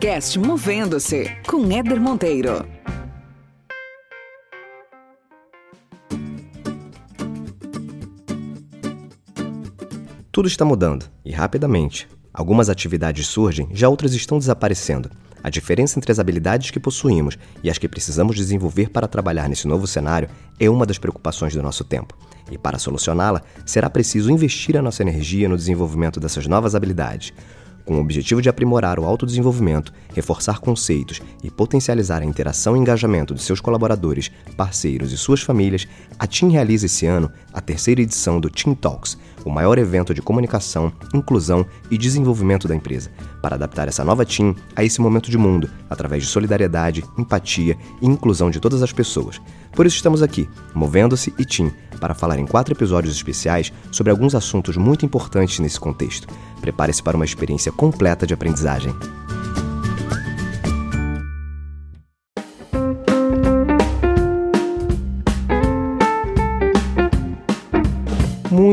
Podcast Movendo-se com Éder Monteiro. Tudo está mudando e rapidamente. Algumas atividades surgem, já outras estão desaparecendo. A diferença entre as habilidades que possuímos e as que precisamos desenvolver para trabalhar nesse novo cenário é uma das preocupações do nosso tempo. E para solucioná-la, será preciso investir a nossa energia no desenvolvimento dessas novas habilidades. Com o objetivo de aprimorar o autodesenvolvimento, reforçar conceitos e potencializar a interação e engajamento de seus colaboradores, parceiros e suas famílias, a TIM realiza esse ano a terceira edição do TIM Talks, o maior evento de comunicação, inclusão e desenvolvimento da empresa, para adaptar essa nova TIM a esse momento de mundo, através de solidariedade, empatia e inclusão de todas as pessoas. Por isso estamos aqui, Movendo-se e TIM, para falar em quatro episódios especiais sobre alguns assuntos muito importantes nesse contexto. Prepare-se para uma experiência completa de aprendizagem.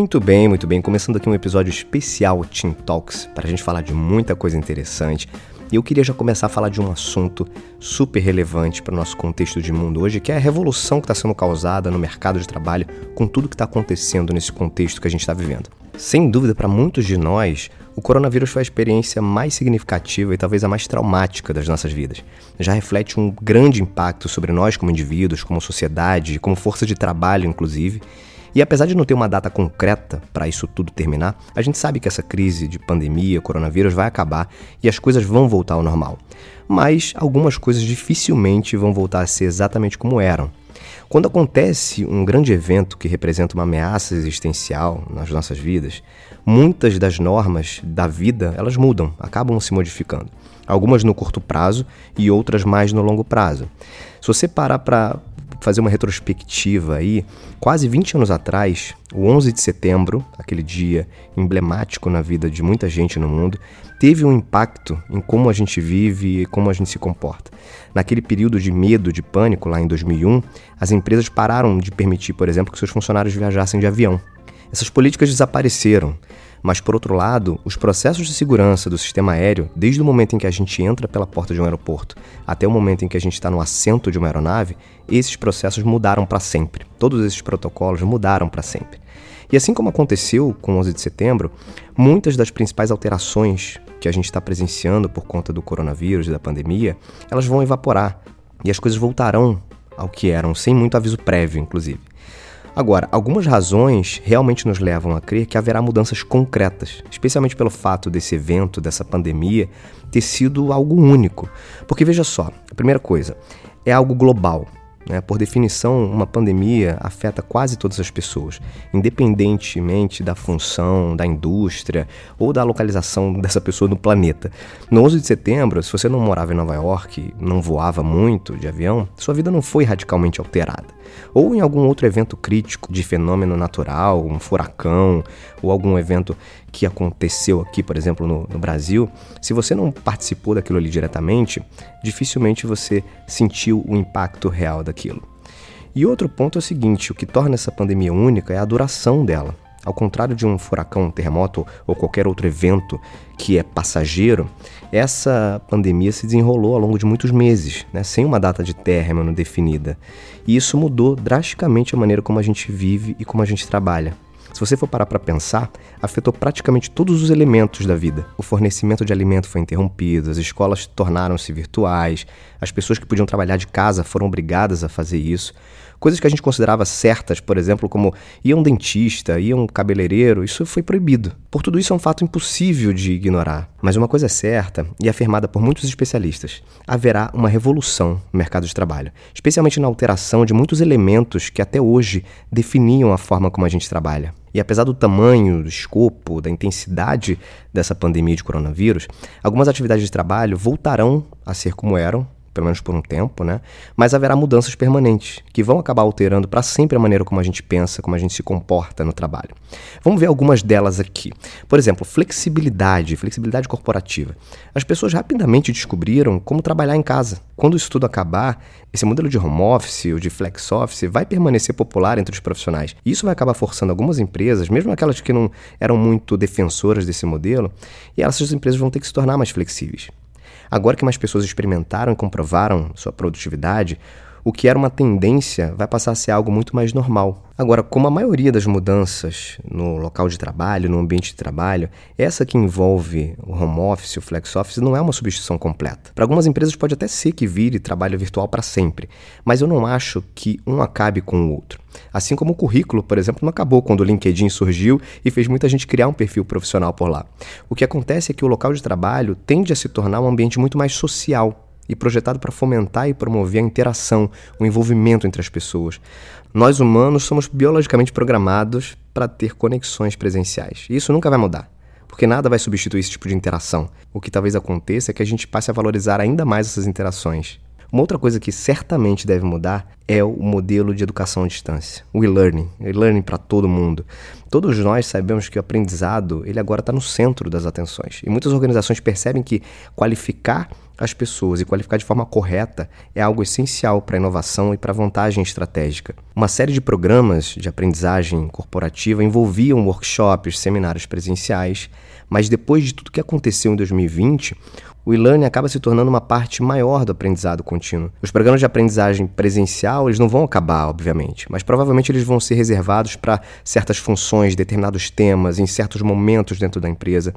Muito bem, muito bem. Começando aqui um episódio especial Team Talks para a gente falar de muita coisa interessante. E eu queria já começar a falar de um assunto super relevante para o nosso contexto de mundo hoje, que é a revolução que está sendo causada no mercado de trabalho com tudo que está acontecendo nesse contexto que a gente está vivendo. Sem dúvida, para muitos de nós, o coronavírus foi a experiência mais significativa e talvez a mais traumática das nossas vidas. Já reflete um grande impacto sobre nós como indivíduos, como sociedade, como força de trabalho, inclusive. E apesar de não ter uma data concreta para isso tudo terminar, a gente sabe que essa crise de pandemia, coronavírus vai acabar e as coisas vão voltar ao normal. Mas algumas coisas dificilmente vão voltar a ser exatamente como eram. Quando acontece um grande evento que representa uma ameaça existencial nas nossas vidas, muitas das normas da vida, elas mudam, acabam se modificando. Algumas no curto prazo e outras mais no longo prazo. Se você parar para fazer uma retrospectiva aí, quase 20 anos atrás, o 11 de setembro, aquele dia emblemático na vida de muita gente no mundo, teve um impacto em como a gente vive e como a gente se comporta. Naquele período de medo, de pânico, lá em 2001, as empresas pararam de permitir, por exemplo, que seus funcionários viajassem de avião. Essas políticas desapareceram. Mas, por outro lado, os processos de segurança do sistema aéreo, desde o momento em que a gente entra pela porta de um aeroporto até o momento em que a gente está no assento de uma aeronave, esses processos mudaram para sempre. Todos esses protocolos mudaram para sempre. E assim como aconteceu com o 11 de setembro, muitas das principais alterações que a gente está presenciando por conta do coronavírus e da pandemia, elas vão evaporar e as coisas voltarão ao que eram, sem muito aviso prévio, inclusive. Agora, algumas razões realmente nos levam a crer que haverá mudanças concretas, especialmente pelo fato desse evento, dessa pandemia, ter sido algo único. Porque veja só, a primeira coisa, é algo global. Né? Por definição, uma pandemia afeta quase todas as pessoas, independentemente da função, da indústria ou da localização dessa pessoa no planeta. No 11 de setembro, se você não morava em Nova York, não voava muito de avião, sua vida não foi radicalmente alterada. Ou em algum outro evento crítico de fenômeno natural, um furacão, ou algum evento que aconteceu aqui, por exemplo, no, no Brasil, se você não participou daquilo ali diretamente, dificilmente você sentiu o impacto real daquilo. E outro ponto é o seguinte: o que torna essa pandemia única é a duração dela. Ao contrário de um furacão, um terremoto ou qualquer outro evento que é passageiro, essa pandemia se desenrolou ao longo de muitos meses, né, sem uma data de término definida. E isso mudou drasticamente a maneira como a gente vive e como a gente trabalha. Se você for parar para pensar, afetou praticamente todos os elementos da vida. O fornecimento de alimento foi interrompido, as escolas tornaram-se virtuais, as pessoas que podiam trabalhar de casa foram obrigadas a fazer isso. Coisas que a gente considerava certas, por exemplo, como ir a um dentista, ir a um cabeleireiro, isso foi proibido. Por tudo isso é um fato impossível de ignorar. Mas uma coisa é certa e afirmada por muitos especialistas: haverá uma revolução no mercado de trabalho, especialmente na alteração de muitos elementos que até hoje definiam a forma como a gente trabalha. E apesar do tamanho, do escopo, da intensidade dessa pandemia de coronavírus, algumas atividades de trabalho voltarão a ser como eram pelo menos por um tempo, né? Mas haverá mudanças permanentes que vão acabar alterando para sempre a maneira como a gente pensa, como a gente se comporta no trabalho. Vamos ver algumas delas aqui. Por exemplo, flexibilidade, flexibilidade corporativa. As pessoas rapidamente descobriram como trabalhar em casa. Quando isso tudo acabar, esse modelo de home office ou de flex office vai permanecer popular entre os profissionais. E isso vai acabar forçando algumas empresas, mesmo aquelas que não eram muito defensoras desse modelo, e essas empresas vão ter que se tornar mais flexíveis. Agora que mais pessoas experimentaram e comprovaram sua produtividade, o que era uma tendência vai passar a ser algo muito mais normal. Agora, como a maioria das mudanças no local de trabalho, no ambiente de trabalho, essa que envolve o home office, o flex office, não é uma substituição completa. Para algumas empresas pode até ser que vire trabalho virtual para sempre, mas eu não acho que um acabe com o outro. Assim como o currículo, por exemplo, não acabou quando o LinkedIn surgiu e fez muita gente criar um perfil profissional por lá. O que acontece é que o local de trabalho tende a se tornar um ambiente muito mais social, e projetado para fomentar e promover a interação, o envolvimento entre as pessoas. Nós humanos somos biologicamente programados para ter conexões presenciais. E isso nunca vai mudar, porque nada vai substituir esse tipo de interação. O que talvez aconteça é que a gente passe a valorizar ainda mais essas interações. Uma outra coisa que certamente deve mudar é o modelo de educação à distância, o e-learning, e-learning para todo mundo. Todos nós sabemos que o aprendizado ele agora está no centro das atenções e muitas organizações percebem que qualificar as pessoas e qualificar de forma correta é algo essencial para a inovação e para a vantagem estratégica. Uma série de programas de aprendizagem corporativa envolviam workshops, seminários presenciais, mas depois de tudo que aconteceu em 2020, o e-learning acaba se tornando uma parte maior do aprendizado contínuo. Os programas de aprendizagem presencial, eles não vão acabar, obviamente, mas provavelmente eles vão ser reservados para certas funções, determinados temas, em certos momentos dentro da empresa.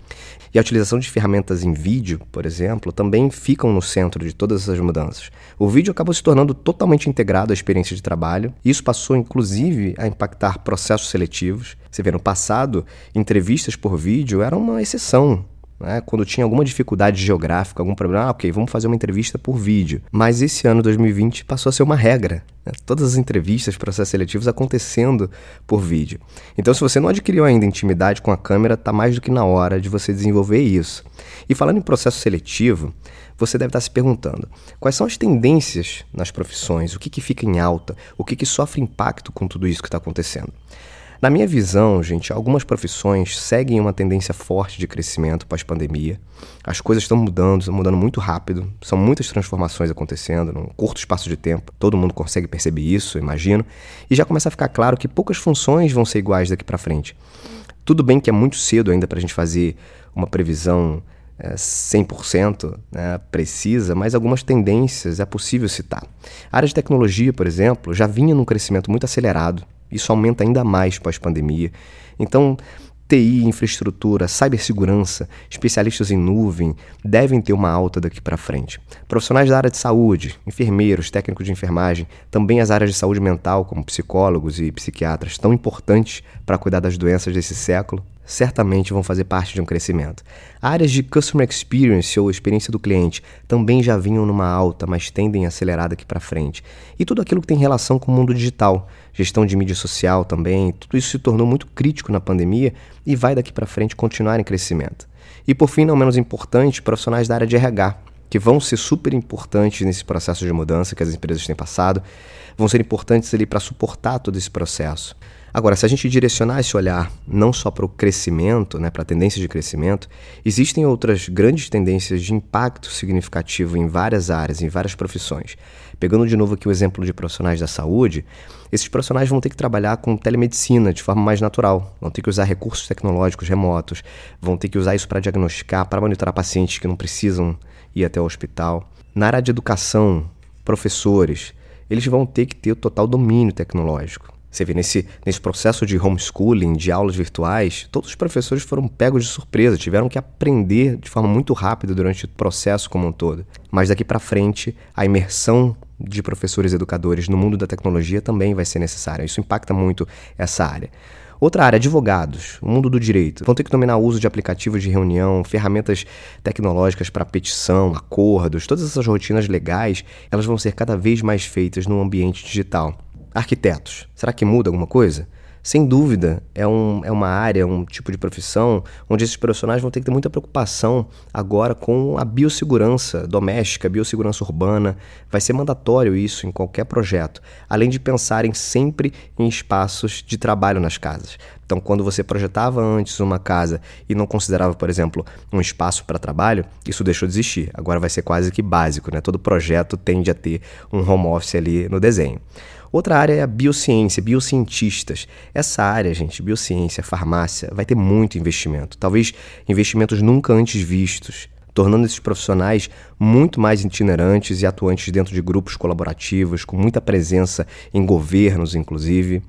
E a utilização de ferramentas em vídeo, por exemplo, também ficam no centro de todas essas mudanças. O vídeo acabou se tornando totalmente integrado à experiência de trabalho, e isso passou inclusive a impactar processos seletivos. Você vê, no passado, entrevistas por vídeo eram uma exceção né? Quando tinha alguma dificuldade geográfica, algum problema, ah, ok, vamos fazer uma entrevista por vídeo. Mas esse ano, 2020, passou a ser uma regra. Né? Todas as entrevistas, processos seletivos acontecendo por vídeo. Então, se você não adquiriu ainda intimidade com a câmera, está mais do que na hora de você desenvolver isso. E falando em processo seletivo, você deve estar se perguntando: quais são as tendências nas profissões? O que, que fica em alta? O que, que sofre impacto com tudo isso que está acontecendo? Na minha visão, gente, algumas profissões seguem uma tendência forte de crescimento pós-pandemia. As coisas estão mudando, estão mudando muito rápido, são muitas transformações acontecendo num curto espaço de tempo. Todo mundo consegue perceber isso, imagino, e já começa a ficar claro que poucas funções vão ser iguais daqui para frente. Tudo bem que é muito cedo ainda para a gente fazer uma previsão é, 100% né, precisa, mas algumas tendências é possível citar. A área de tecnologia, por exemplo, já vinha num crescimento muito acelerado isso aumenta ainda mais pós-pandemia. Então, TI, infraestrutura, cibersegurança, especialistas em nuvem devem ter uma alta daqui para frente. Profissionais da área de saúde, enfermeiros, técnicos de enfermagem, também as áreas de saúde mental, como psicólogos e psiquiatras, tão importantes para cuidar das doenças desse século, certamente vão fazer parte de um crescimento. Áreas de Customer Experience ou experiência do cliente também já vinham numa alta, mas tendem a acelerar daqui para frente. E tudo aquilo que tem relação com o mundo digital, gestão de mídia social também, tudo isso se tornou muito crítico na pandemia e vai daqui para frente continuar em crescimento. E por fim, não menos importante, profissionais da área de RH, que vão ser super importantes nesse processo de mudança que as empresas têm passado, vão ser importantes ali para suportar todo esse processo. Agora, se a gente direcionar esse olhar não só para o crescimento, né, para a tendência de crescimento, existem outras grandes tendências de impacto significativo em várias áreas, em várias profissões. Pegando de novo aqui o exemplo de profissionais da saúde, esses profissionais vão ter que trabalhar com telemedicina de forma mais natural, vão ter que usar recursos tecnológicos remotos, vão ter que usar isso para diagnosticar, para monitorar pacientes que não precisam ir até o hospital. Na área de educação, professores, eles vão ter que ter o total domínio tecnológico. Você vê, nesse, nesse processo de homeschooling, de aulas virtuais, todos os professores foram pegos de surpresa, tiveram que aprender de forma muito rápida durante o processo como um todo. Mas daqui para frente, a imersão de professores e educadores no mundo da tecnologia também vai ser necessária. Isso impacta muito essa área. Outra área, advogados, o mundo do direito. Vão ter que dominar o uso de aplicativos de reunião, ferramentas tecnológicas para petição, acordos, todas essas rotinas legais, elas vão ser cada vez mais feitas no ambiente digital. Arquitetos, será que muda alguma coisa? Sem dúvida, é, um, é uma área, um tipo de profissão onde esses profissionais vão ter que ter muita preocupação agora com a biossegurança doméstica, biossegurança urbana. Vai ser mandatório isso em qualquer projeto, além de pensarem sempre em espaços de trabalho nas casas. Então, quando você projetava antes uma casa e não considerava, por exemplo, um espaço para trabalho, isso deixou de existir. Agora vai ser quase que básico, né? Todo projeto tende a ter um home office ali no desenho. Outra área é a biociência, biocientistas. Essa área, gente, biociência, farmácia, vai ter muito investimento. Talvez investimentos nunca antes vistos. tornando esses profissionais muito mais itinerantes e atuantes dentro de grupos colaborativos, com muita presença em governos, inclusive.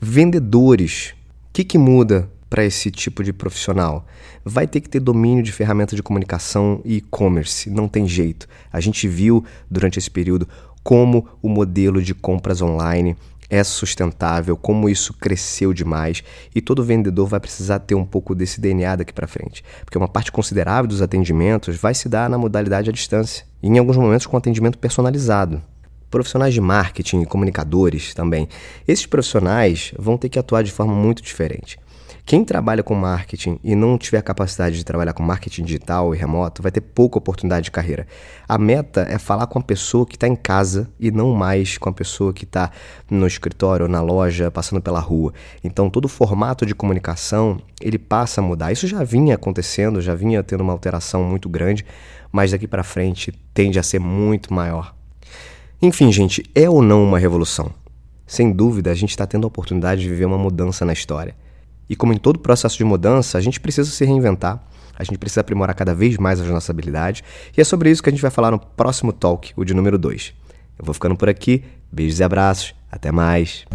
Vendedores. O que, que muda para esse tipo de profissional? Vai ter que ter domínio de ferramentas de comunicação e e-commerce, não tem jeito. A gente viu durante esse período como o modelo de compras online é sustentável, como isso cresceu demais e todo vendedor vai precisar ter um pouco desse DNA daqui para frente, porque uma parte considerável dos atendimentos vai se dar na modalidade à distância e em alguns momentos com atendimento personalizado. Profissionais de marketing e comunicadores também. Esses profissionais vão ter que atuar de forma muito diferente. Quem trabalha com marketing e não tiver capacidade de trabalhar com marketing digital e remoto vai ter pouca oportunidade de carreira. A meta é falar com a pessoa que está em casa e não mais com a pessoa que está no escritório, na loja, passando pela rua. Então todo o formato de comunicação ele passa a mudar. Isso já vinha acontecendo, já vinha tendo uma alteração muito grande, mas daqui para frente tende a ser muito maior. Enfim, gente, é ou não uma revolução? Sem dúvida, a gente está tendo a oportunidade de viver uma mudança na história. E como em todo processo de mudança, a gente precisa se reinventar, a gente precisa aprimorar cada vez mais as nossas habilidades, e é sobre isso que a gente vai falar no próximo talk, o de número 2. Eu vou ficando por aqui, beijos e abraços, até mais.